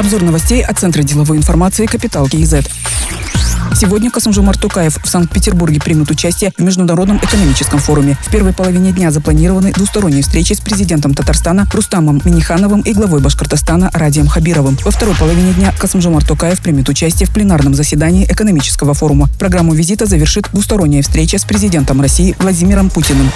Обзор новостей от Центра деловой информации «Капитал КИЗ». Сегодня Касымжумар Тукаев в Санкт-Петербурге примет участие в Международном экономическом форуме. В первой половине дня запланированы двусторонние встречи с президентом Татарстана Рустамом Минихановым и главой Башкортостана Радием Хабировым. Во второй половине дня Касымжумар Тукаев примет участие в пленарном заседании экономического форума. Программу визита завершит двусторонняя встреча с президентом России Владимиром Путиным.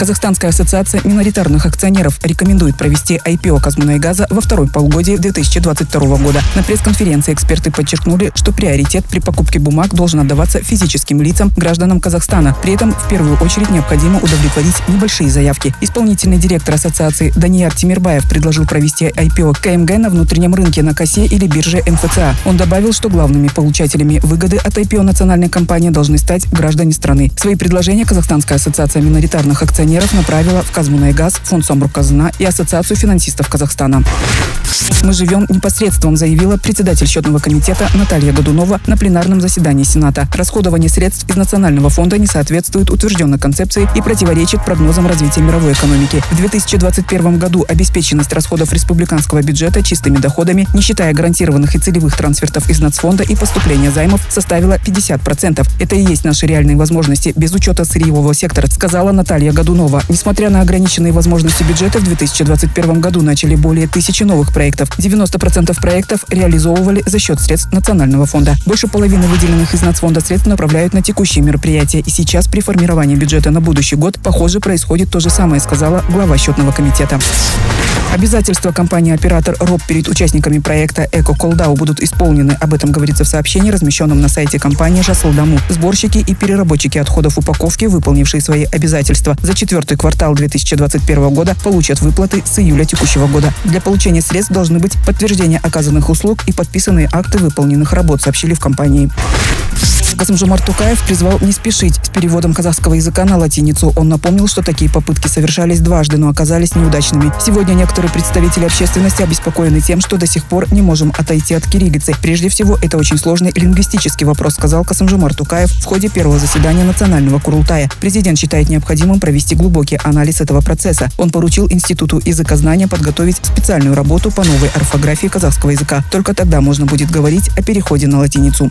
Казахстанская ассоциация миноритарных акционеров рекомендует провести IPO Казмунайгаза во второй полугодии 2022 года. На пресс-конференции эксперты подчеркнули, что приоритет при покупке бумаг должен отдаваться физическим лицам, гражданам Казахстана. При этом в первую очередь необходимо удовлетворить небольшие заявки. Исполнительный директор ассоциации Данияр Тимирбаев предложил провести IPO КМГ на внутреннем рынке на КАСЕ или бирже МФЦА. Он добавил, что главными получателями выгоды от IPO национальной компании должны стать граждане страны. Свои предложения Казахстанская ассоциация миноритарных акционеров акционеров направила в Казмунайгаз, Фонд Самрукказна и Ассоциацию финансистов Казахстана. Мы живем непосредством, заявила председатель счетного комитета Наталья Годунова на пленарном заседании Сената. Расходование средств из Национального фонда не соответствует утвержденной концепции и противоречит прогнозам развития мировой экономики. В 2021 году обеспеченность расходов республиканского бюджета чистыми доходами, не считая гарантированных и целевых трансфертов из нацфонда и поступления займов, составила 50%. Это и есть наши реальные возможности без учета сырьевого сектора, сказала Наталья Годунова. Несмотря на ограниченные возможности бюджета, в 2021 году начали более тысячи новых проектов. 90% проектов реализовывали за счет средств Национального фонда. Больше половины выделенных из нацфонда средств направляют на текущие мероприятия. И сейчас при формировании бюджета на будущий год, похоже, происходит то же самое, сказала глава счетного комитета. Обязательства компании-оператор РОП перед участниками проекта «Эко Колдау» будут исполнены. Об этом говорится в сообщении, размещенном на сайте компании «Жаслдаму». Сборщики и переработчики отходов упаковки, выполнившие свои обязательства за четвертый квартал 2021 года, получат выплаты с июля текущего года. Для получения средств должны быть подтверждение оказанных услуг и подписанные акты выполненных работ, сообщили в компании. Касымжумар Тукаев призвал не спешить с переводом казахского языка на латиницу. Он напомнил, что такие попытки совершались дважды, но оказались неудачными. Сегодня некоторые представители общественности обеспокоены тем, что до сих пор не можем отойти от кириллицы. Прежде всего, это очень сложный лингвистический вопрос, сказал Касымжумар Тукаев в ходе первого заседания Национального Курултая. Президент считает необходимым провести глубокий анализ этого процесса. Он поручил Институту языкознания подготовить специальную работу по новой орфографии казахского языка. Только тогда можно будет говорить о переходе на латиницу.